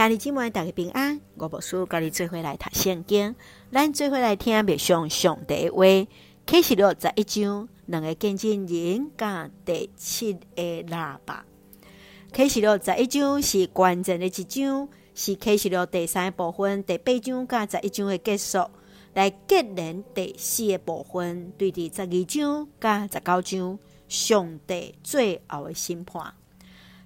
兄弟姊妹，大家平安。我无事，甲你做伙来读圣经，咱做伙来听别上上帝话。启示录十一章，两个见证人甲第七个喇叭。启示录十一章是关键的一章，是启示录第三部分第八章甲十一章的结束，来结连第四个部分，对伫十二章甲十九章，上帝最后的审判。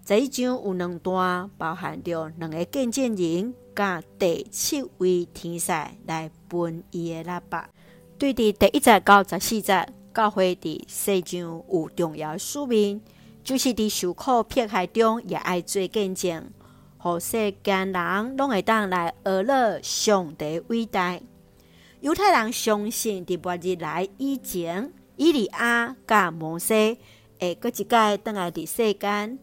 这一章有两段，包含着两个见证人，甲第七位天使来分伊的喇叭。对伫第一节到十四节，教会伫世上有重要使命，就是伫受苦迫害中也爱做见证，互世间人拢会当来学乐上帝伟大。犹太人相信伫末日来以前，以利亚甲摩西会搁一届倒来伫世间。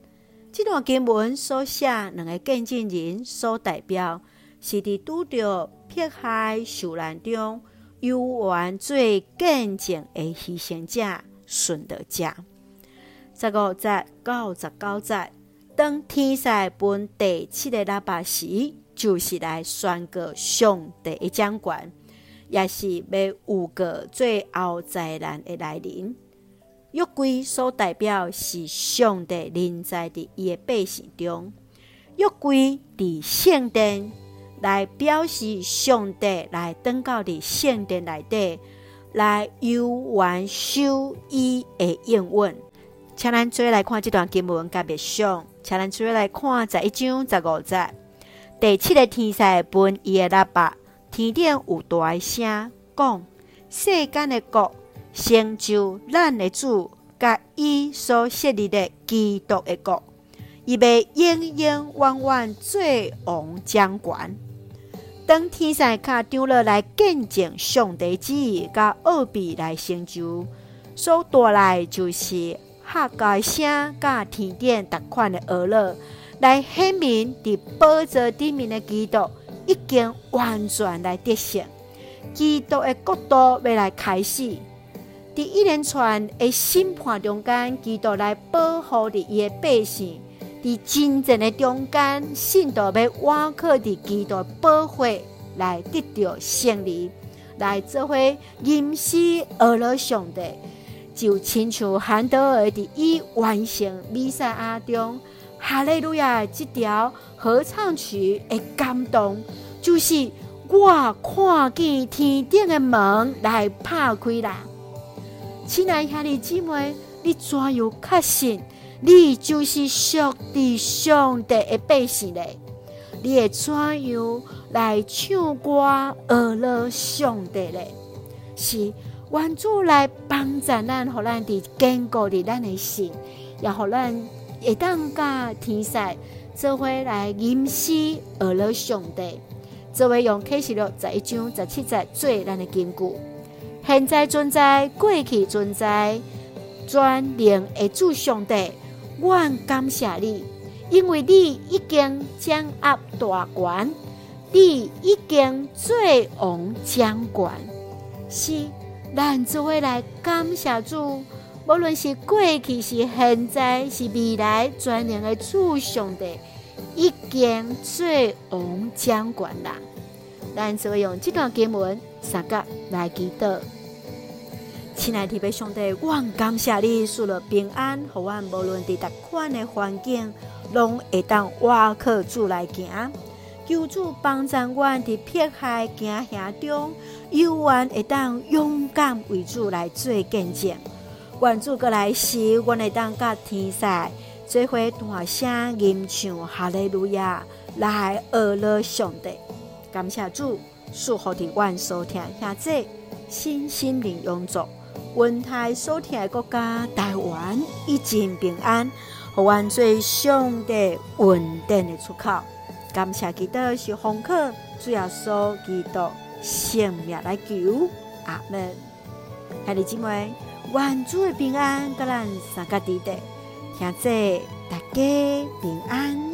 这段经文所写两个见证人所代表，是伫拄着迫害受难中，有缘最见证的牺牲者、顺道者。十五节到十九节，当天使分第七个喇叭时，就是来宣告上帝的掌权，也是要有个最后灾难的来临。约柜所代表是上帝临在伫伊的百姓中，约柜伫圣殿来表示上帝来登到伫圣殿内底，来游玩受伊的应允。请咱做来看这段经文，甲别上，请咱做来看十一章十五节，第七个天使分伊的喇叭，天顶有大声讲：世间的国。成就咱的主，甲伊所设立的基督的国，伊要永永远远做王掌权。当天使卡长老来见证上帝旨意，甲奥秘来成就，所带来就是哈该声，甲天顶逐款的娱乐，来显明伫宝座顶面的基督已经完全来得胜，基督的国度要来开始。伫一连串的审判中间，基督来保护着伊的百姓；伫真正的中间，信徒要倚靠伫基督保护来得到胜利，来做伙吟诗俄罗上帝。就亲像韩德尔伫伊完成弥赛亚中哈利路亚这条合唱曲的感动，就是我看见天顶的门来拍开啦。亲爱兄弟姊妹，你怎样确信你就是属于上帝的百姓呢？你会怎样来唱歌学乐上帝呢？是愿主来帮助咱，互咱伫坚固伫咱的心，也互咱会当甲天使做伙来吟诗学乐上帝，做为用启示录十一章十七节做咱的根据。现在存在，过去存在，全能的主上帝，我感谢你，因为你已经掌握大权，你已经做王掌权。是，咱做伙来感谢主，无论是过去，是现在，是未来，全能的主上帝已经做王掌权啦。咱就用这段经文。三个来祈祷，亲爱的弟兄弟，我感谢你赐了平安，互我无论伫逐款的环境，拢会当倚靠主来行。求主帮助我伫迫害惊吓中，有缘会当勇敢为主来做见证。愿主过来时，阮会当甲天使做伙大声吟唱哈利路亚，来学乐上帝。感谢主。祝福的阮所听下这新心灵永驻，温台所听的国家台湾一尽平安，互阮做上帝稳定的出口。感谢基督是红客，主要所基督性命来求。阿门。兄弟姊妹，愿主的平安，甲咱三个弟弟听这大家平安。